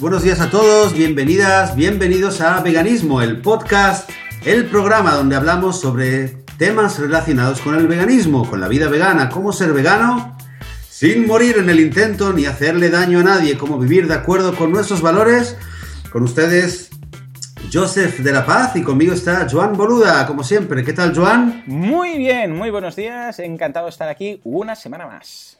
Buenos días a todos, bienvenidas, bienvenidos a Veganismo, el podcast, el programa donde hablamos sobre temas relacionados con el veganismo, con la vida vegana, cómo ser vegano sin morir en el intento ni hacerle daño a nadie, cómo vivir de acuerdo con nuestros valores. Con ustedes, Joseph de la Paz y conmigo está Joan Boluda, como siempre. ¿Qué tal, Joan? Muy bien, muy buenos días. Encantado de estar aquí una semana más.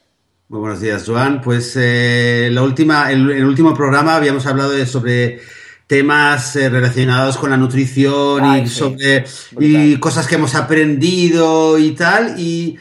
Muy buenos días, Joan. Pues eh, la última, el, el, último programa habíamos hablado de, sobre temas eh, relacionados con la nutrición Ay, y sí. sobre y cosas que hemos aprendido y tal. Y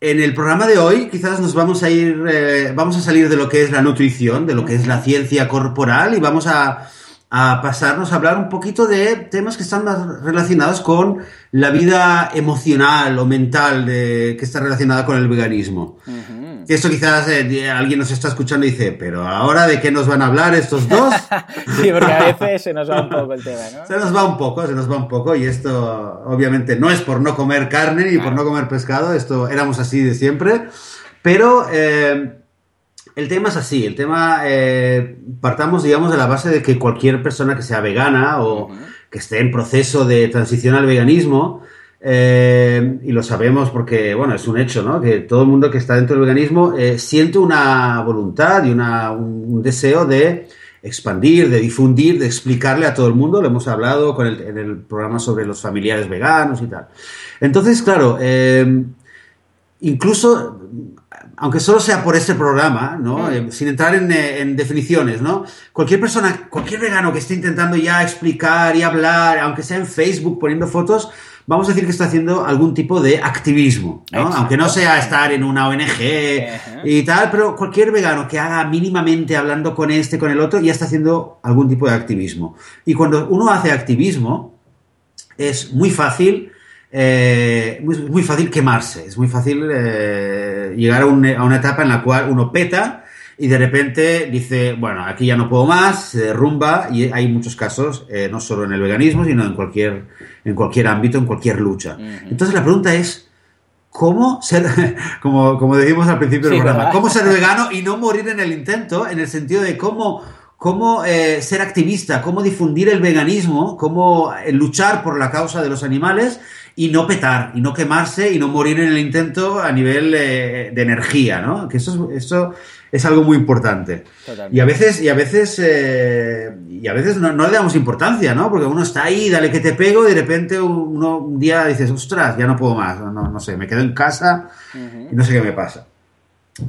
en el programa de hoy quizás nos vamos a ir, eh, vamos a salir de lo que es la nutrición, de lo que es la ciencia corporal y vamos a, a pasarnos a hablar un poquito de temas que están más relacionados con la vida emocional o mental de, que está relacionada con el veganismo. Ujú. Y esto quizás eh, alguien nos está escuchando y dice, pero ahora de qué nos van a hablar estos dos? Sí, porque a veces se nos va un poco el tema, ¿no? Se nos va un poco, se nos va un poco y esto obviamente no es por no comer carne ni por no comer pescado, esto éramos así de siempre, pero eh, el tema es así, el tema eh, partamos digamos de la base de que cualquier persona que sea vegana o Ujú. que esté en proceso de transición al veganismo, eh, y lo sabemos porque, bueno, es un hecho, ¿no? Que todo el mundo que está dentro del veganismo eh, siente una voluntad y una, un, un deseo de expandir, de difundir, de explicarle a todo el mundo. Lo hemos hablado con el- en el programa sobre los familiares veganos y tal. Entonces, claro, eh, incluso, aunque solo sea por este programa, ¿no? Mm. Sin entrar en, en definiciones, ¿no? Cualquier persona, cualquier vegano que esté intentando ya explicar y hablar, aunque sea en Facebook poniendo fotos, vamos a decir que está haciendo algún tipo de activismo, ¿no? Aunque no sea estar en una ONG Ajá. y tal, pero cualquier vegano que haga mínimamente hablando con este, con el otro, ya está haciendo algún tipo de activismo. Y cuando uno hace activismo, es muy fácil, eh, muy, muy fácil quemarse, es muy fácil eh, llegar a, un- a una etapa en la cual uno peta y de repente dice, bueno, aquí ya no puedo más, se derrumba y hay muchos casos, eh, no solo en el veganismo, sino en cualquier, en cualquier ámbito, en cualquier lucha. Entonces la pregunta es, ¿cómo ser, como, como decimos al principio del Sí, programa, ¿verdad? cómo ser vegano y no morir en el intento, en el sentido de cómo, cómo eh, ser activista, cómo difundir el veganismo, cómo eh, luchar por la causa de los animales y no petar, y no quemarse y no morir en el intento a nivel eh, de energía, ¿no? Que eso es, eso es algo muy importante. Totalmente. Y a veces, y a veces, eh, y a veces no, no le damos importancia, ¿no? Porque uno está ahí, dale que te pego, y de repente uno un día dices, ostras, ya no puedo más, no, no sé, me quedo en casa y no sé qué me pasa.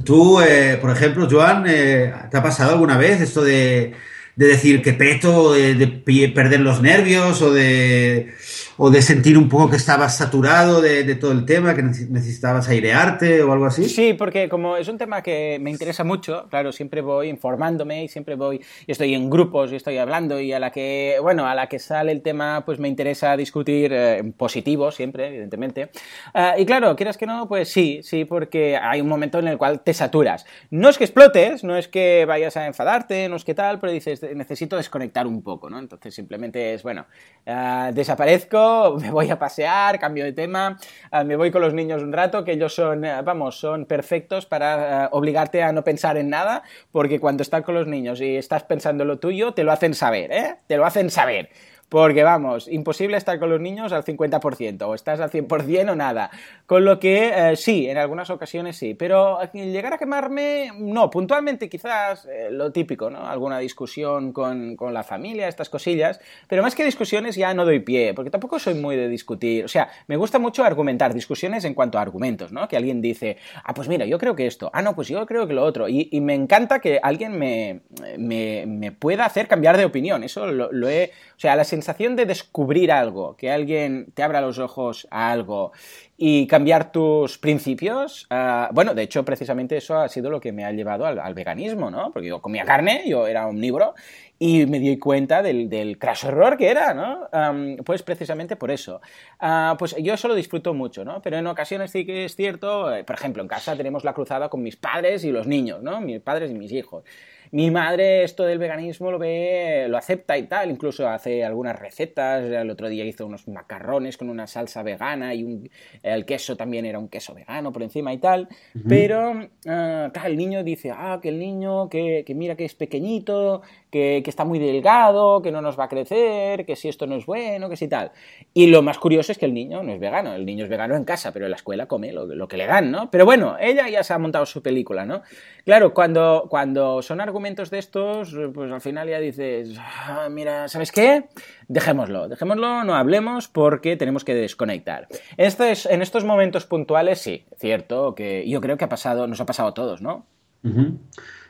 Tú, eh, por ejemplo, Joan, eh, ¿te ha pasado alguna vez esto de, de decir que peto, de, perder los nervios o de, o de sentir un poco que estabas saturado de, de todo el tema, que neces- necesitabas airearte o algo así? Sí, porque como es un tema que me interesa mucho, claro, siempre voy informándome y siempre voy, y estoy en grupos y estoy hablando y a la que, bueno, a la que sale el tema, pues me interesa discutir eh, positivo siempre, evidentemente. Ah, y claro, quieras que no, pues sí, sí, porque hay un momento en el cual te saturas. No es que explotes, no es que vayas a enfadarte, no es que tal, pero dices, necesito desconectar un poco, ¿no? Entonces simplemente es, bueno, ah, desaparezco, me voy a pasear, cambio de tema, ah, me voy con los niños un rato, que ellos son, eh, vamos, son perfectos para eh, obligarte a no pensar en nada, porque cuando estás con los niños y estás pensando en lo tuyo, te lo hacen saber, ¿eh? Te lo hacen saber. Porque vamos, imposible estar con los niños al 50%, o estás al 100% o nada. Con lo que eh, sí, en algunas ocasiones sí, pero llegar a quemarme, no, puntualmente quizás eh, lo típico, ¿no? Alguna discusión con, con la familia, estas cosillas, pero más que discusiones ya no doy pie, porque tampoco soy muy de discutir. O sea, me gusta mucho argumentar, discusiones en cuanto a argumentos, ¿no? Que alguien dice, ah, pues mira, yo creo que esto, ah, no, pues yo creo que lo otro. Y, y me encanta que alguien me, me, me pueda hacer cambiar de opinión. Eso lo, lo he. O sea, la sensación de descubrir algo, que alguien te abra los ojos a algo y cambiar tus principios. ah, bueno, de hecho, precisamente eso ha sido lo que me ha llevado al, al veganismo, ¿no? Porque yo comía carne, yo era omnívoro y me di cuenta del, del crash error que era, ¿no? Am, pues precisamente por eso. Ah, pues yo eso lo disfruto mucho, ¿no? Pero en ocasiones sí que es cierto, eh, por ejemplo, en casa tenemos la cruzada con mis padres y los niños, ¿no? Mis padres y mis hijos. Mi madre esto del veganismo lo ve, lo acepta y tal, incluso hace algunas recetas. El otro día hizo unos macarrones con una salsa vegana y un, el queso también era un queso vegano por encima y tal, pero ah, el niño dice, ah, que el niño, que, mira que es pequeñito, que, está muy delgado, que no nos va a crecer, que si esto no es bueno, que si tal. Y lo más curioso es que el niño no es vegano, el niño es vegano en casa, pero en la escuela come lo, que le dan, ¿no? Pero bueno, ella ya se ha montado su película, ¿no? Claro, cuando, cuando son argumentos de estos, pues al final ya dices, ah, mira, ¿sabes qué? Dejémoslo, dejémoslo, no hablemos porque tenemos que desconectar. en estos momentos puntuales, sí, cierto, que yo creo que ha pasado, nos ha pasado a todos, ¿no?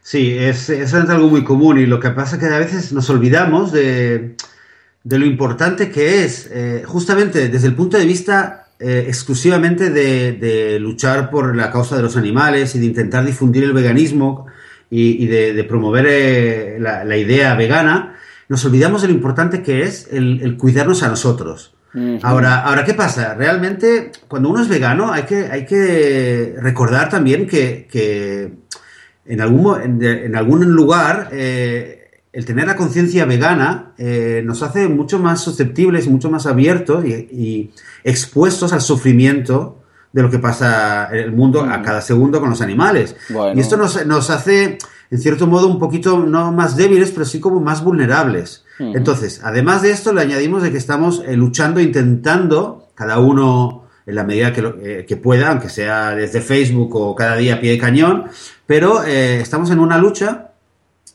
Sí, es, es algo muy común y lo que pasa es que a veces nos olvidamos de, lo importante que es, eh, justamente desde el punto de vista eh, exclusivamente de, luchar por la causa de los animales y de intentar difundir el veganismo y, de, promover eh, la, idea vegana, nos olvidamos de lo importante que es el, cuidarnos a nosotros. Ahora, ahora, ¿qué pasa? Realmente, cuando uno es vegano, hay que, hay que recordar también que, en, algún, en, algún lugar eh, el tener la conciencia vegana eh, nos hace mucho más susceptibles y mucho más abiertos y, expuestos al sufrimiento de lo que pasa en el mundo a cada segundo con los animales. Y esto nos, nos, hace, en cierto modo, un poquito, no más débiles, pero sí como más vulnerables. Entonces, además de esto, le añadimos de que estamos eh, luchando, intentando, cada uno en la medida que, eh, que, pueda, aunque sea desde Facebook o cada día a pie de cañón, pero estamos en una lucha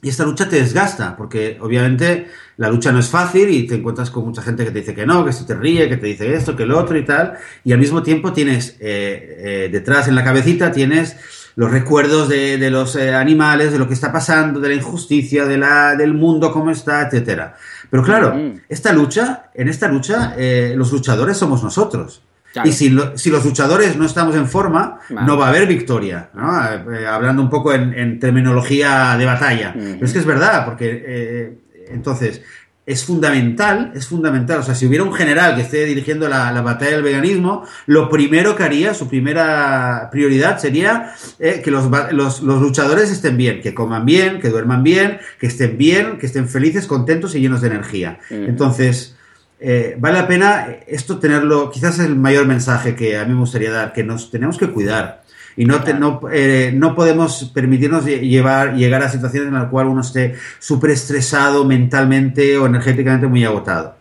y esta lucha te desgasta, porque obviamente la lucha no es fácil y te encuentras con mucha gente que te dice que no, que se te ríe, que te dice esto, que lo otro y tal. Y al mismo tiempo tienes eh, eh, detrás en la cabecita, tienes los recuerdos de, los eh, animales, de lo que está pasando, de la injusticia, de la, del mundo, cómo está, etcétera. Pero claro, mm. esta lucha, en esta lucha, los luchadores somos nosotros. Y si, los luchadores no estamos en forma, no va a haber victoria, eh, hablando un poco en, terminología de batalla. Pero es que es verdad, porque eh, entonces es fundamental, es fundamental. O sea, si hubiera un general que esté dirigiendo la, batalla del veganismo, lo primero que haría, su primera prioridad sería eh, que los, los, luchadores estén bien, que coman bien, que duerman bien, que estén bien, que estén felices, contentos y llenos de energía. Entonces, eh, vale la pena esto tenerlo, quizás es el mayor mensaje que a mí me gustaría dar, que nos tenemos que cuidar y no, no, eh, no, podemos permitirnos llevar, llegar a situaciones en las cuales uno esté súper estresado mentalmente o energéticamente muy agotado.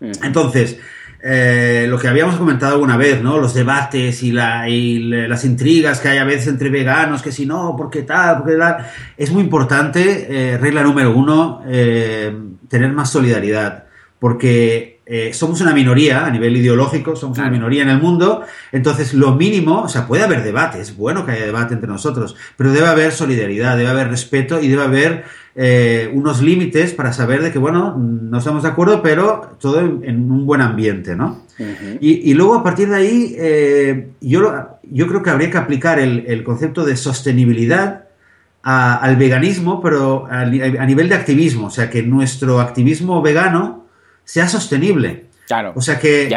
Entonces, eh, lo que habíamos comentado alguna vez, ¿no? Los debates y, la, y las intrigas que hay a veces entre veganos, que si no, ¿por qué tal? ¿Por qué tal? Es muy importante, regla número uno, tener más solidaridad, porque eh, somos una minoría a nivel ideológico, somos una minoría en el mundo, entonces lo mínimo, o sea, puede haber debate, es bueno que haya debate entre nosotros, pero debe haber solidaridad, debe haber respeto y debe haber eh, unos límites para saber de que, bueno, no estamos de acuerdo, pero todo en, un buen ambiente, ¿no? y, luego a partir de ahí, eh, yo, yo creo que habría que aplicar el, concepto de sostenibilidad al veganismo, pero a, a nivel de activismo, o sea, que nuestro activismo vegano sea sostenible. Claro. O sea que,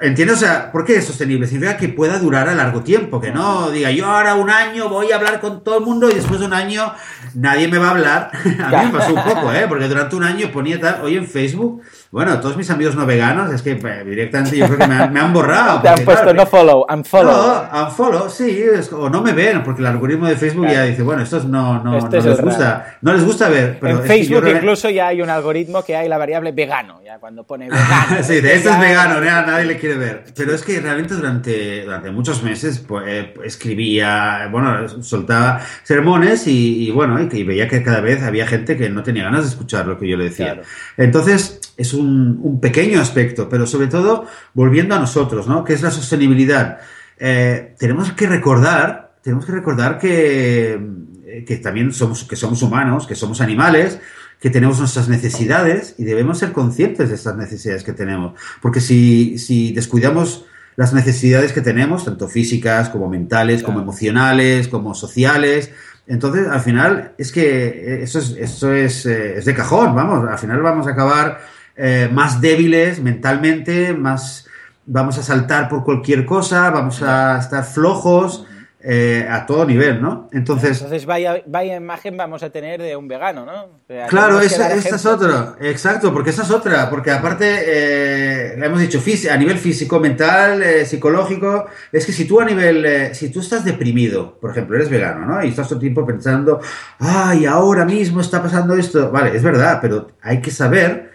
¿entiendes? O sea, ¿por qué es sostenible? Significa que pueda durar a largo tiempo, que no diga yo ahora un año voy a hablar con todo el mundo y después de un año nadie me va a hablar. a mí me pasó un poco, ¿eh? Porque durante un año ponía tal, hoy en Facebook bueno, todos mis amigos no veganos, es que pues, directamente yo creo que me han, borrado. Te han puesto no follow, unfollow. No, unfollow, sí, o no me ven, porque el algoritmo de Facebook ya dice, bueno, estos no, no, este no les gusta, no les gusta ver. en Facebook incluso ya hay un algoritmo que hay la variable vegano, ya cuando pone vegano. sí, de esto es vegano, nadie le quiere ver. Pero es que realmente durante, durante muchos meses pues, eh, escribía, bueno, soltaba sermones y, bueno, y, veía que cada vez había gente que no tenía ganas de escuchar lo que yo le decía. Entonces, es un, pequeño aspecto, pero sobre todo volviendo a nosotros, ¿no? Que es la sostenibilidad. Eh, tenemos que recordar, tenemos que recordar que, eh, que también somos, que somos humanos, que somos animales, que tenemos nuestras necesidades y debemos ser conscientes de estas necesidades que tenemos. Porque si, si descuidamos las necesidades que tenemos, tanto físicas como mentales, como emocionales, como sociales, entonces, al final, es que eso es, eso es, eh, es de cajón, vamos, al final vamos a acabar eh, más débiles mentalmente, más vamos a saltar por cualquier cosa, vamos a estar flojos, eh, a todo nivel, ¿no? Entonces, Entonces vaya, vaya imagen vamos a tener de un vegano, ¿no? O sea, claro, esa, es otra, exacto, porque esa es otra, porque aparte, eh, hemos dicho, a nivel físico, mental, eh, psicológico, es que si tú a nivel, eh, si tú estás deprimido, por ejemplo, eres vegano, ¿no? Y estás todo el tiempo pensando, ay, ahora mismo está pasando esto, vale, es verdad, pero hay que saber,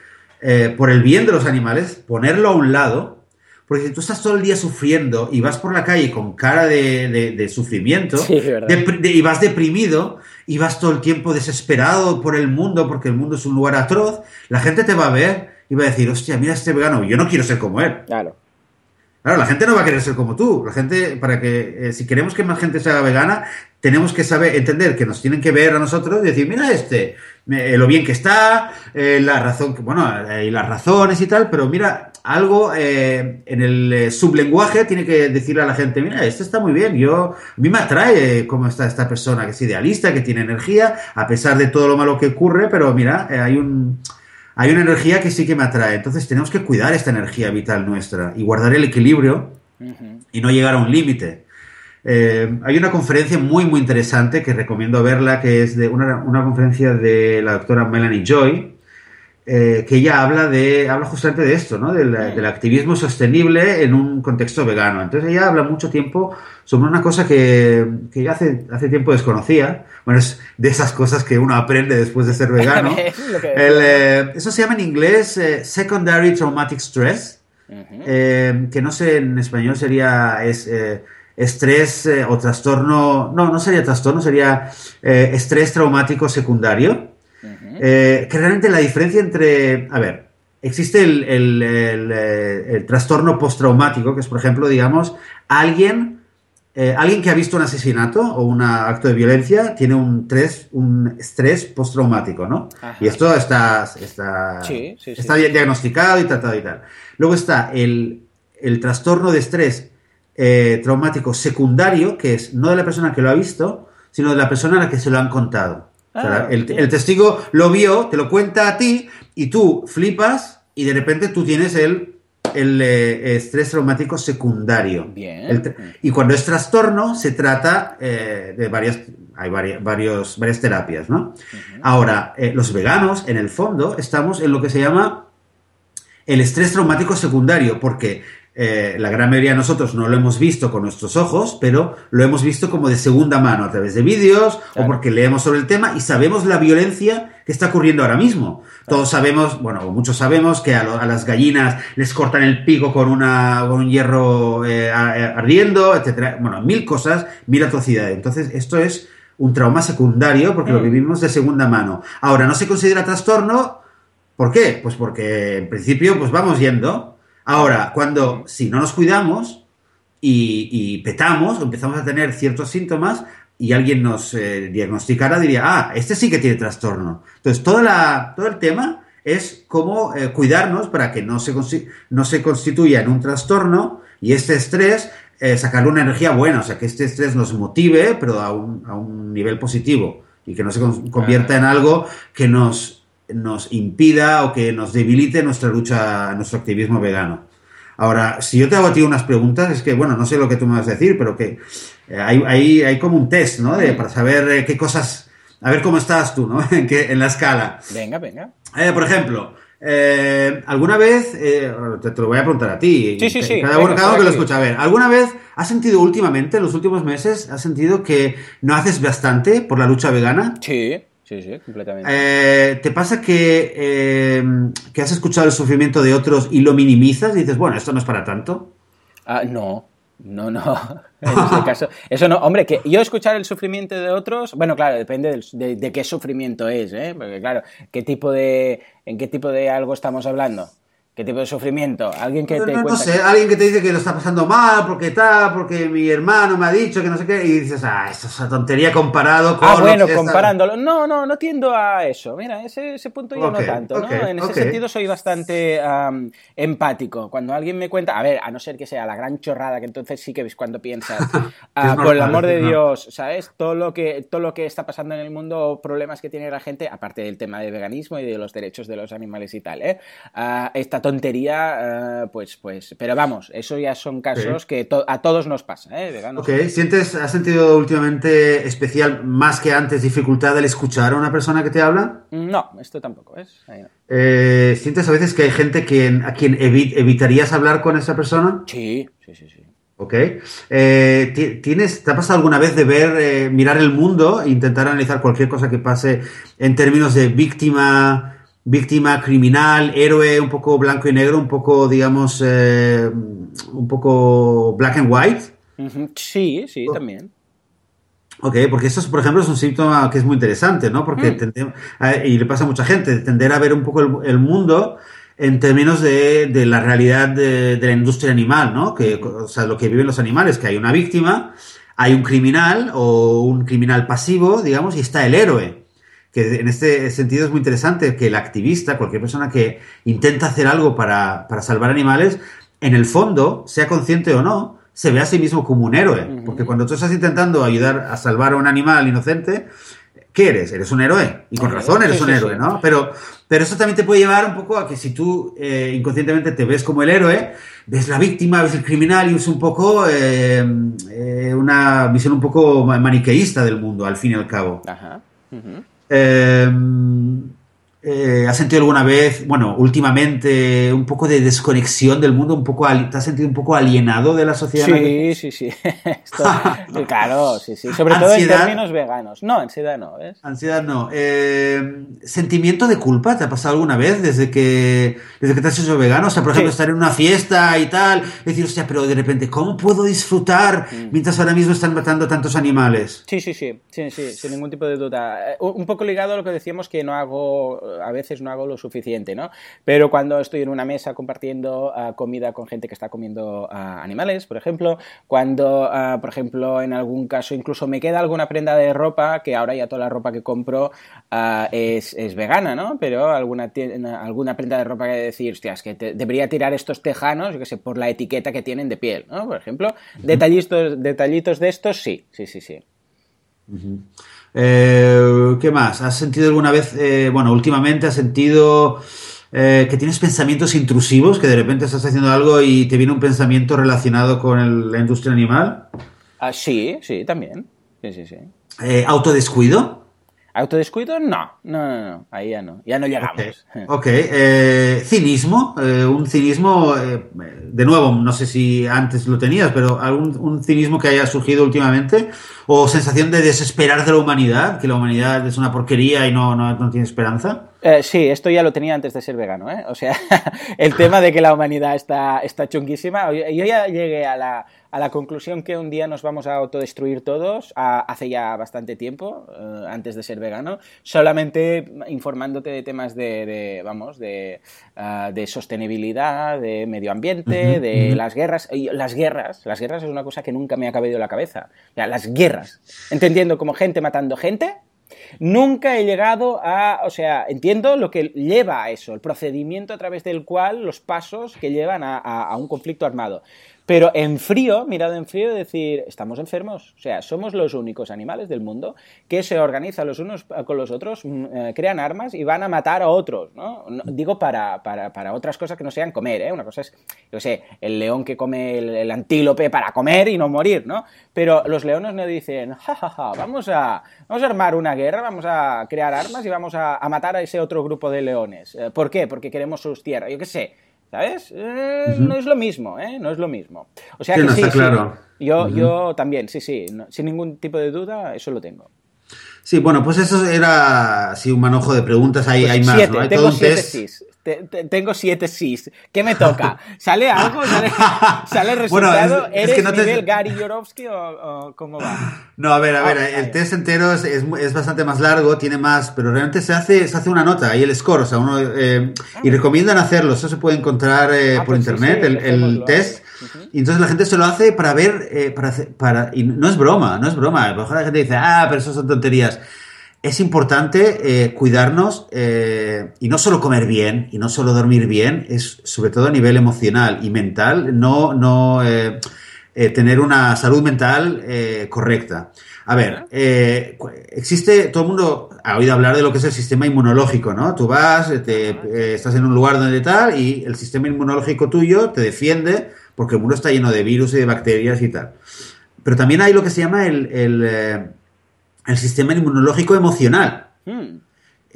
por el bien de los animales, ponerlo a un lado, porque si tú estás todo el día sufriendo y vas por la calle con cara de, de- de sufrimiento Sí, de- y vas deprimido y vas todo el tiempo desesperado por el mundo porque el mundo es un lugar atroz, la gente te va a ver y va a decir, hostia, mira este vegano, yo no quiero ser como él. Claro. Claro, la gente no va a querer ser como tú. La gente, para que, eh, si queremos que más gente se haga vegana, tenemos que saber, entender que nos tienen que ver a nosotros y decir, mira este, eh, lo bien que está, eh, la razón, que- bueno, y las razones y tal, pero mira, algo en el sublenguaje tiene que decirle a la gente, mira, este está muy bien, yo, a mí me atrae cómo está esta persona, que es idealista, que tiene energía, a pesar de todo lo malo que ocurre, pero mira, hay un... Hay una energía que sí que me atrae, entonces tenemos que cuidar esta energía vital nuestra y guardar el equilibrio y no llegar a un límite. Eh, hay una conferencia muy, muy interesante que recomiendo verla, que es de una, una conferencia de la doctora Melanie Joy, eh, que ella habla de habla justamente de esto, ¿no? Del, del activismo sostenible en un contexto vegano. Entonces ella habla mucho tiempo sobre una cosa que, que yo hace, hace tiempo desconocía. Bueno, es de esas cosas que uno aprende después de ser vegano. El, eh, eso se llama en inglés eh, Secondary Traumatic Stress que no sé en español sería es, estrés o trastorno, no, no sería trastorno, sería estrés traumático secundario. Eh, que realmente la diferencia entre, a ver, existe el, el- el, eh, el trastorno postraumático, que es, por ejemplo, digamos, alguien, eh, alguien que ha visto un asesinato o un acto de violencia tiene un, tres, un estrés postraumático, ¿no? Ajá. Y esto está, está, Sí, sí, sí. está di- diagnosticado y tratado y tal. Luego está el, el trastorno de estrés eh, traumático secundario, que es no de la persona que lo ha visto, sino de la persona a la que se lo han contado. O sea, Ah, el, testigo lo vio, te lo cuenta a ti y tú flipas y de repente tú tienes el, el eh, estrés traumático secundario. Bien. El y cuando es trastorno se trata eh, de varias, hay vari- varios, varias terapias, ¿no? Ahora, eh, los veganos, en el fondo, estamos en lo que se llama el estrés traumático secundario, porque eh, la gran mayoría de nosotros no lo hemos visto con nuestros ojos, pero lo hemos visto como de segunda mano a través de vídeos o porque leemos sobre el tema y sabemos la violencia que está ocurriendo ahora mismo. Todos sabemos, bueno, o muchos sabemos que a, lo- a las gallinas les cortan el pico con, una, con un hierro eh, a- ardiendo, etcétera. Bueno, mil cosas, mil atrocidades. Entonces, esto es un trauma secundario porque lo Mm. vivimos de segunda mano. Ahora, no se considera trastorno ¿Por qué? Pues porque en principio pues vamos yendo. Ahora, cuando si no nos cuidamos y, y petamos, empezamos a tener ciertos síntomas y alguien nos eh, diagnosticara, diría, ah, este sí que tiene trastorno. Entonces, toda la, todo el tema es cómo eh, cuidarnos para que no se, no se constituya en un trastorno y este estrés, eh, sacarle una energía buena, o sea, que este estrés nos motive, pero a un, a un nivel positivo y que no se con- convierta en algo que nos nos impida o que nos debilite nuestra lucha, nuestro activismo vegano. Ahora, si yo te hago a ti unas preguntas, es que, bueno, no sé lo que tú me vas a decir, pero que eh, hay, hay, hay como un test, ¿no? De, para saber eh, qué cosas, a ver cómo estás tú, ¿no? en, qué- en la escala. Venga, venga. Eh, por ejemplo, eh, ¿alguna vez, eh, te, te lo voy a preguntar a ti, Sí, sí, sí, cada uno, que lo escucha, a ver, ¿alguna vez has sentido últimamente, en los últimos meses, has sentido que no haces bastante por la lucha vegana? Sí, sí, sí, completamente. Eh, ¿Te pasa que, eh, que has escuchado el sufrimiento de otros y lo minimizas y dices, bueno, esto no es para tanto? Ah, no, no, no. En este caso, eso no. Hombre, que yo escuchar el sufrimiento de otros, bueno, claro, depende del- de, de qué sufrimiento es, ¿eh? Porque claro, qué tipo de, en qué tipo de algo estamos hablando, qué tipo de sufrimiento. Alguien que No, te no, sé, alguien que te dice que lo está pasando mal, porque tal, porque mi hermano me ha dicho que no sé qué, y dices, ah, esto es una tontería comparado con... Ah, lo bueno, que está-". comparándolo. No, no, no tiendo a eso. Mira, ese, ese punto yo no tanto, ¿no? en ese sentido soy bastante empático. Cuando alguien me cuenta, a ver, a no ser que sea la gran chorrada, que entonces sí que ves cuando piensas, ah, por el amor de. Dios, ¿sabes? Todo lo que todo lo que está pasando en el mundo, problemas que tiene la gente, aparte del tema del veganismo y de los derechos de los animales y tal, ¿eh? Ah, está tontería, eh, pues, pues, pero vamos, eso ya son casos que a todos nos pasa, ¿eh? Veganos. Ok, ¿sientes, has sentido últimamente especial, más que antes, dificultad al escuchar a una persona que te habla? No, esto tampoco es. Eh, ¿Sientes a veces que hay gente a quien evitarías hablar con esa persona? Sí, sí, sí, sí. Ok. Eh, ¿tienes, ¿Te ha pasado alguna vez de ver, eh, mirar el mundo e intentar analizar cualquier cosa que pase en términos de víctima, víctima, criminal, héroe, un poco blanco y negro, un poco, digamos, eh, un poco black and white? Sí, sí, también. Ok, porque eso, por ejemplo, es un síntoma que es muy interesante, ¿no? Porque, mm. y le pasa a mucha gente, tender a ver un poco el mundo en términos de, de la realidad de, la industria animal, ¿no? Que, o sea, lo que viven los animales, que hay una víctima, hay un criminal o un criminal pasivo, digamos, y está el héroe. Que en este sentido es muy interesante que el activista, cualquier persona que intenta hacer algo para, para salvar animales, en el fondo, sea consciente o no, se ve a sí mismo como un héroe. Porque cuando tú estás intentando ayudar a salvar a un animal inocente, ¿qué eres? Eres un héroe. Y con razón eres un héroe, ¿no? Pero, pero eso también te puede llevar un poco a que si tú eh, inconscientemente te ves como el héroe, ves la víctima, ves el criminal y es un poco eh, eh, una visión un poco maniqueísta del mundo, al fin y al cabo. Ajá. Ehm, Eh, ¿Has sentido alguna vez, bueno, últimamente, un poco de desconexión del mundo? un poco ¿Te has sentido un poco alienado de la sociedad? Sí, sí, sí. claro, sí, sí. Sobre todo en términos veganos. No, ansiedad no, ¿ves? Ansiedad no. Eh, ¿Sentimiento de culpa te ha pasado alguna vez desde que, desde que te has hecho vegano? O sea, por ejemplo, estar en una fiesta y tal, decir, hostia, pero de repente, ¿cómo puedo disfrutar mm. mientras ahora mismo están matando tantos animales? Sí, sí, sí, sí, sí, sin ningún tipo de duda. Eh, un poco ligado a lo que decíamos que no hago a veces no hago lo suficiente, ¿no? Pero cuando estoy en una mesa compartiendo ah, comida con gente que está comiendo ah, animales, por ejemplo, cuando, ah, por ejemplo, en algún caso incluso me queda alguna prenda de ropa, que ahora ya toda la ropa que compro es, vegana, ¿no? Pero alguna, alguna prenda de ropa que decir, hostia, es que debería tirar estos tejanos, yo qué sé, por la etiqueta que tienen de piel, ¿no? Por ejemplo, detallitos, detallitos de estos, sí, sí, sí, sí. Eh, ¿Qué más? ¿Has sentido alguna vez, eh, bueno, últimamente has sentido eh, que tienes pensamientos intrusivos, que de repente estás haciendo algo y te viene un pensamiento relacionado con la industria animal? Ah, sí, sí, también. Sí, sí, sí. ¿Autodescuido? ¿Autodescuido? No, no, no, ahí ya no, ya no llegamos. Ok, cinismo, un cinismo, de nuevo, no sé si antes lo tenías, pero algún un cinismo que haya surgido últimamente o sensación de desesperar de la humanidad, que la humanidad es una porquería y no, no, tiene esperanza? Eh, sí, esto ya lo tenía antes de ser vegano, ¿eh? O sea, el tema de que la humanidad está, está chunguísima. Yo ya llegué a la, a la conclusión que un día nos vamos a autodestruir todos hace ya bastante tiempo, eh, antes de ser vegano, solamente informándote de temas de, vamos, de, ah, de, sostenibilidad, de medio ambiente, de las guerras. las guerras, las guerras es una cosa que nunca me ha cabido en la cabeza. las guerras, entendiendo como gente matando gente, Nunca he llegado a, o sea, entiendo lo que lleva a eso, el procedimiento a través del cual, los pasos que llevan a un conflicto armado. Pero en frío, mirado en frío, decir, estamos enfermos. O sea, somos los únicos animales del mundo que se organizan los unos con los otros, mm, eh, crean armas y van a matar a otros, ¿no? digo para, para, para, otras cosas que no sean comer, ¿eh? Una cosa es, yo sé, el león que come el, antílope para comer y no morir, ¿no? Pero los leones no dicen, jajaja, ja, ja, vamos, a, vamos a armar una guerra, vamos a crear armas y vamos a, matar a ese otro grupo de leones. Eh, ¿Por qué? Porque queremos sus tierras. Yo qué sé ¿Sabes? Eh, no es lo mismo, ¿eh? No es lo mismo. O sea que sí, claro. Yo, yo también, sí, sí, sin ningún tipo de duda, eso lo tengo. Sí, bueno, pues eso era así un manojo de preguntas, hay, pues hay más, ¿no? Hay tengo siete tengo siete sís. ¿Qué me toca? ¿Sale algo? ¿Sale, sale resultado? ¿Eres nivel Gary Yorovsky o, cómo va? No, a ver, a ver, el test entero es, es, bastante más largo, tiene más, pero realmente se hace, se hace una nota y el score, o sea, uno, eh, y recomiendan hacerlo, eso se puede encontrar eh, ah, por pues internet, el, el test. Y entonces la gente se lo hace para ver, eh, para, para, y no es broma, no es broma. A lo mejor la gente dice, ah, pero eso son tonterías es importante eh, cuidarnos eh, y no solo comer bien y no solo dormir bien, es sobre todo a nivel emocional y mental, no, no tener una salud mental correcta. A ver, eh, existe, todo el mundo ha oído hablar de lo que es el sistema inmunológico, ¿no? Tú vas, te, eh, estás en un lugar donde tal y el sistema inmunológico tuyo te defiende porque el mundo está lleno de virus y de bacterias y tal. Pero también hay lo que se llama el, el, eh, el sistema inmunológico emocional. Hmm.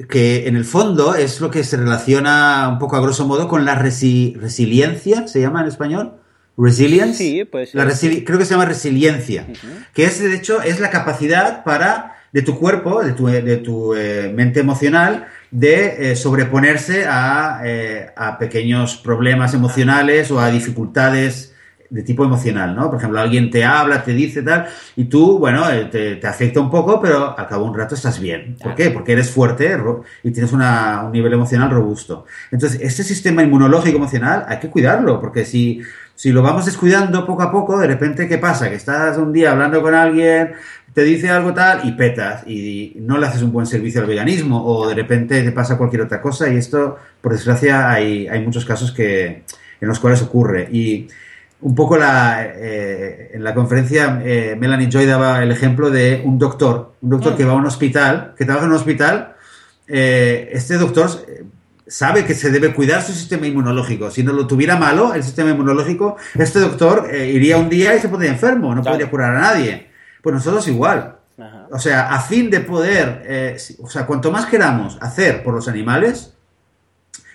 Que en el fondo es lo que se relaciona un poco a grosso modo con la resi resiliencia, ¿se llama en español? Resilience. Sí, pues. La creo que se llama resiliencia. Que es, de hecho, es la capacidad para, de tu cuerpo, de tu, de tu eh, mente emocional, de eh, sobreponerse a, eh, a pequeños problemas emocionales o a dificultades de tipo emocional, ¿no? Por ejemplo, alguien te habla, te dice tal, y tú, bueno, eh, te, te afecta un poco, pero al cabo de un rato estás bien. ¿Por qué? Porque eres fuerte y tienes una- un nivel emocional robusto. Entonces, este sistema inmunológico emocional hay que cuidarlo, porque si, si lo vamos descuidando poco a poco, de repente, ¿qué pasa? Que estás un día hablando con alguien, te dice algo tal y petas y no le haces un buen servicio al veganismo o de repente te pasa cualquier otra cosa y esto, por desgracia, hay, hay muchos casos que, en los cuales ocurre. Y un poco la, eh, en la conferencia eh, Melanie Joy daba el ejemplo de un doctor, un doctor Mm. que va a un hospital, que trabaja en un hospital, eh, este doctor eh, sabe que se debe cuidar su sistema inmunológico. Si no lo tuviera malo, el sistema inmunológico, este doctor iría un día y se pondría enfermo, no Claro. podría curar a nadie. Pues nosotros igual. Ajá. O sea, a fin de poder, eh, o sea, cuanto más queramos hacer por los animales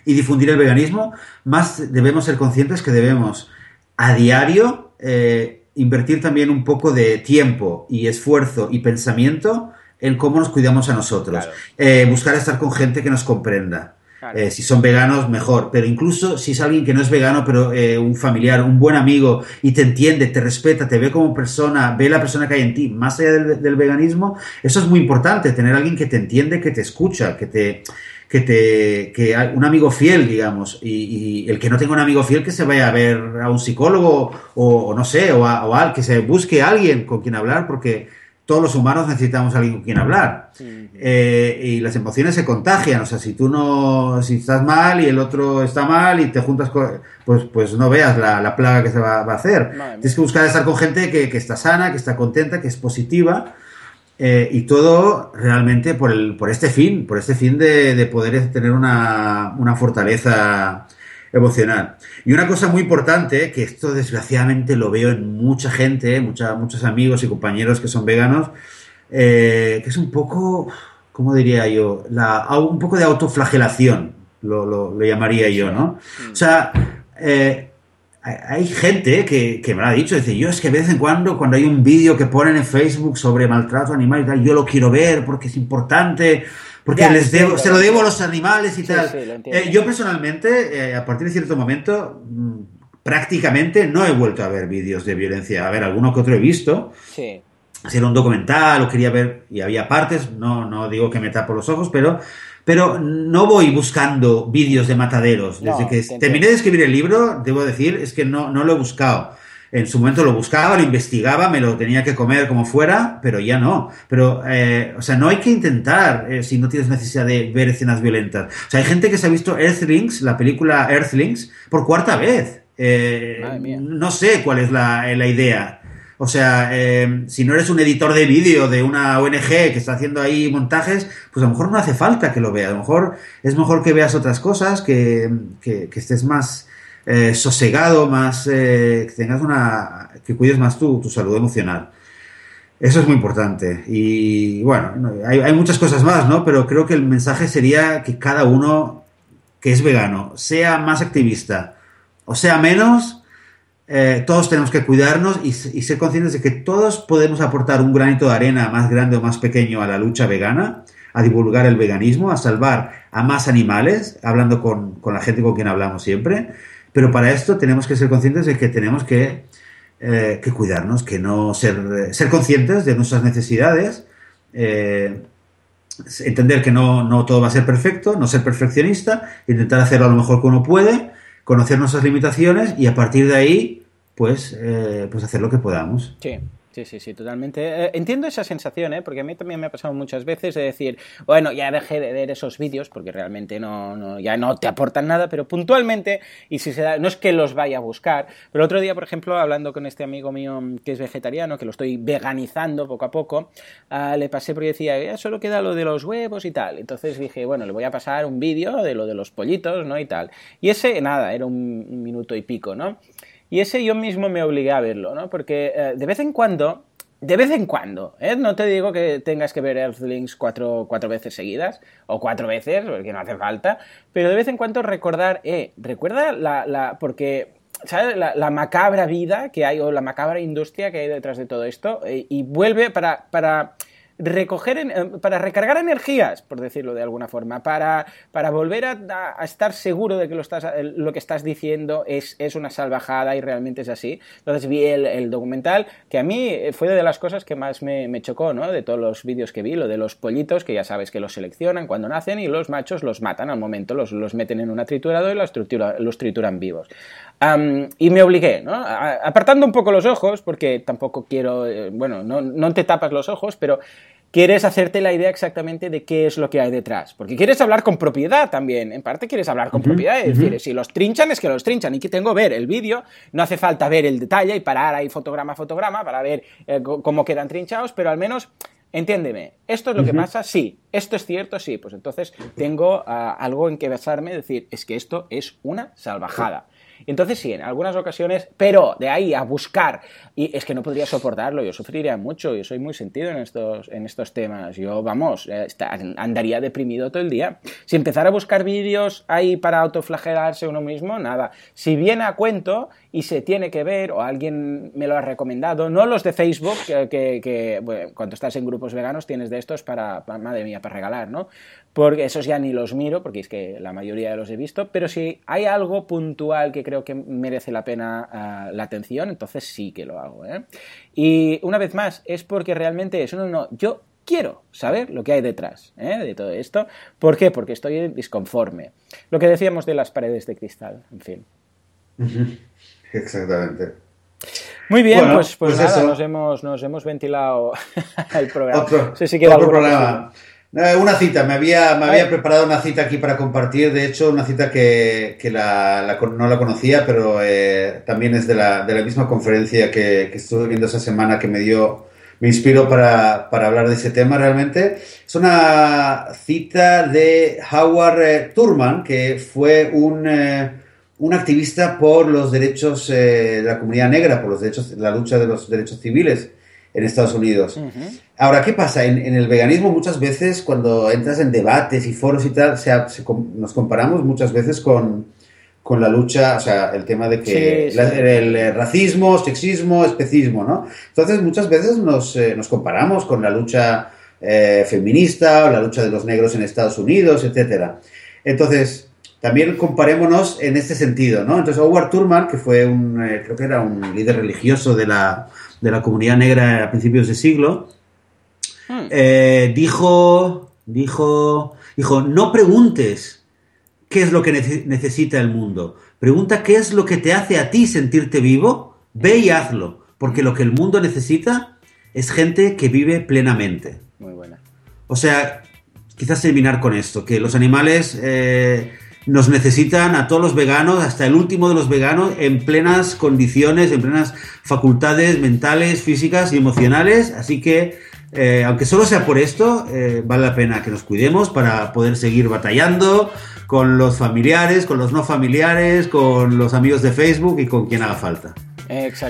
y difundir el veganismo, más debemos ser conscientes que debemos a diario eh, invertir también un poco de tiempo y esfuerzo y pensamiento en cómo nos cuidamos a nosotros. Claro. Eh, buscar estar con gente que nos comprenda. Claro. Eh, si son veganos, mejor. Pero incluso si es alguien que no es vegano, pero eh, un familiar, un buen amigo, y te entiende, te respeta, te ve como persona, ve la persona que hay en ti, más allá del, del veganismo, eso es muy importante, tener a alguien que te entiende, que te escucha, que te que te que un amigo fiel digamos y, y el que no tenga un amigo fiel que se vaya a ver a un psicólogo o, o no sé o, a, o a- que se busque a alguien con quien hablar porque todos los humanos necesitamos a alguien con quien hablar Ujú. Eh, y las emociones se contagian, o sea, si tú no, si estás mal y el otro está mal y te juntas con, pues, pues no veas la, la plaga que se va, va a hacer. Madre. Tienes que buscar estar con gente que, que está sana, que está contenta, que es positiva eh, y todo realmente por, el, por este fin, por este fin de, de poder tener una, una fortaleza emocional. Y una cosa muy importante, que esto desgraciadamente lo veo en mucha gente, mucha, muchos amigos y compañeros que son veganos, eh, que es un poco, ¿cómo diría yo? La, un poco de autoflagelación, lo, lo, lo llamaría yo, ¿no? O sea, eh, hay, gente que, que me lo ha dicho, dice, yo es que de vez en cuando, cuando hay un vídeo que ponen en Facebook sobre maltrato animal y tal, yo lo quiero ver porque es importante, porque Ya, les debo, entiendo, se lo debo a los animales y Sí, tal. sí. Eh, yo personalmente, eh, a partir de cierto momento, mm, prácticamente no he vuelto a ver vídeos de violencia. A ver, alguno que otro he visto, Era un documental o quería ver y había partes, no, no digo que me tapo los ojos, pero, pero no voy buscando vídeos de mataderos. Desde No, que te terminé de escribir el libro, debo decir, es que no, no lo he buscado. En su momento lo buscaba, lo investigaba, me lo tenía que comer como fuera, pero ya no. Pero, eh, o sea, no hay que intentar eh, si no tienes necesidad de ver escenas violentas. O sea, hay gente que se ha visto Earthlings, la película Earthlings, por cuarta vez. Eh, no sé cuál es la, la idea. O sea, eh, si no eres un editor de vídeo de una ONG que está haciendo ahí montajes, pues a lo mejor no hace falta que lo veas. A lo mejor es mejor que veas otras cosas, que, que- estés más eh, sosegado, más eh, que tengas una. que cuides más tu, tu salud emocional. Eso es muy importante. Y bueno, no, hay, hay muchas cosas más, ¿no? Pero creo que el mensaje sería que cada uno que es vegano sea más activista o sea menos, eh, todos tenemos que cuidarnos y, ser conscientes de que todos podemos aportar un granito de arena más grande o más pequeño a la lucha vegana, a divulgar el veganismo, a salvar a más animales, hablando con, con la gente con quien hablamos siempre. Pero para esto tenemos que ser conscientes de que tenemos que, eh, cuidarnos, que no ser, ser conscientes de nuestras necesidades, eh, entender que no, no todo va a ser perfecto, no ser perfeccionista, intentar hacerlo a lo mejor que uno puede, conocer nuestras limitaciones y a partir de ahí, pues, eh, pues hacer lo que podamos. Sí, Sí, sí, sí, totalmente. Eh, entiendo esa sensación, ¿eh? porque a mí también me ha pasado muchas veces de decir, bueno, ya dejé de ver esos vídeos porque realmente no, no, ya no te aportan nada, pero puntualmente, y si se da, no es que los vaya a buscar, pero otro día, por ejemplo, hablando con este amigo mío que es vegetariano, que lo estoy veganizando poco a poco, uh, le pasé porque decía, ya solo queda lo de los huevos y tal. Entonces dije, bueno, le voy a pasar un vídeo de lo de los pollitos, ¿no? Y tal. Y ese, nada, era un minuto y pico, ¿no? Y ese yo mismo me obligué a verlo, ¿no? Porque eh, de vez en cuando, de vez en cuando, ¿eh? no te digo que tengas que ver Earthlings cuatro, cuatro veces seguidas, o cuatro veces, porque no hace falta, pero de vez en cuando recordar, eh, recuerda la, la porque ¿sabes? La, macabra vida que hay o la macabra industria que hay detrás de todo esto eh, y vuelve para, para recoger, eh, para recargar energías, por decirlo de alguna forma, para, para volver a, estar seguro de que lo, estás, lo que estás diciendo es, es, una salvajada y realmente es así. Entonces vi el, documental, que a mí fue de las cosas que más me, chocó, ¿no? De todos los vídeos que vi, lo de los pollitos, que ya sabes que los seleccionan cuando nacen y los machos los matan al momento, los, los meten en una trituradora y los, tritura, los trituran vivos. Y me obligué, ¿no? Apartando un poco los ojos, porque tampoco quiero, eh, bueno, no, no te tapas los ojos, pero quieres hacerte la idea exactamente de qué es lo que hay detrás. Porque quieres hablar con propiedad también. En parte quieres hablar con uh -huh, propiedad. Es uh -huh. decir, si los trinchan, es que los trinchan. Y que tengo ver el vídeo. No hace falta ver el detalle y parar ahí fotograma a fotograma para ver eh, cómo quedan trinchados, pero al menos. Entiéndeme, ¿esto es lo uh -huh. que pasa? Sí. ¿Esto es cierto? Sí. Pues entonces tengo uh, algo en que basarme, decir, es que esto es una salvajada. Entonces sí, en algunas ocasiones, pero de ahí a buscar, y es que no podría soportarlo, yo sufriría mucho, yo soy muy sentido en estos, en estos temas, yo, vamos, eh, andaría deprimido todo el día. Si empezara a buscar vídeos ahí para autoflagelarse uno mismo, nada. Si viene a cuento y se tiene que ver, o alguien me lo ha recomendado, no los de Facebook, que, que, cuando estás en grupos veganos tienes de estos para, madre mía, para regalar, ¿no? Porque esos ya ni los miro, porque es que la mayoría de los he visto, pero si hay algo puntual que creo que merece la pena uh, la atención, entonces sí que lo hago. ¿Eh? Y una vez más, es porque realmente eso no, no, yo quiero saber lo que hay detrás ¿eh? de todo esto. ¿Por qué? Porque estoy disconforme. Lo que decíamos de las paredes de cristal, en fin. Exactamente. Muy bien, bueno, pues, pues, pues, nada, nos hemos, nos hemos ventilado el programa. Otro, no sé si otro programa. Una cita, me había, me había preparado una cita aquí para compartir, de hecho, una cita que, que la, la, no la conocía, pero eh, también es de la, de la misma conferencia que, que, estuve viendo esa semana que me dio, me inspiró para, para hablar de ese tema realmente. Es una cita de Howard eh, Thurman, que fue un, eh, un activista por los derechos de la comunidad negra, por los derechos, la lucha de los derechos civiles en Estados Unidos. Uh -huh. Ahora, ¿qué pasa? En, en, el veganismo muchas veces cuando entras en debates y foros y tal, se, se, nos comparamos muchas veces con, con, la lucha, o sea, el tema de que sí, la, sí. El, el, racismo, sexismo, especismo, ¿no? Entonces muchas veces nos, eh, nos comparamos con la lucha eh, feminista o la lucha de los negros en Estados Unidos, etcétera. Entonces, también comparémonos en este sentido, ¿no? Entonces, Howard Thurman, que fue un, eh, creo que era un líder religioso de la, de la comunidad negra a principios de siglo, hmm. eh, dijo, dijo, dijo, no preguntes qué es lo que nece necesita el mundo, pregunta qué es lo que te hace a ti sentirte vivo, ve y hazlo, porque lo que el mundo necesita es gente que vive plenamente. Muy buena. O sea, quizás terminar con esto, que los animales... Eh, nos necesitan a todos los veganos, hasta el último de los veganos, en plenas condiciones, en plenas facultades mentales, físicas y emocionales. Así que, eh, aunque solo sea por esto, eh, vale la pena que nos cuidemos para poder seguir batallando con los familiares, con los no familiares, con los amigos de Facebook y con quien haga falta.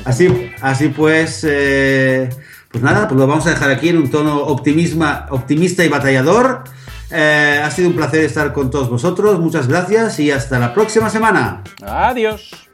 Así, así pues, eh, pues nada, pues lo vamos a dejar aquí en un tono optimista y batallador. Ha sido un placer estar con todos vosotros. Muchas gracias y hasta la próxima semana. Adiós.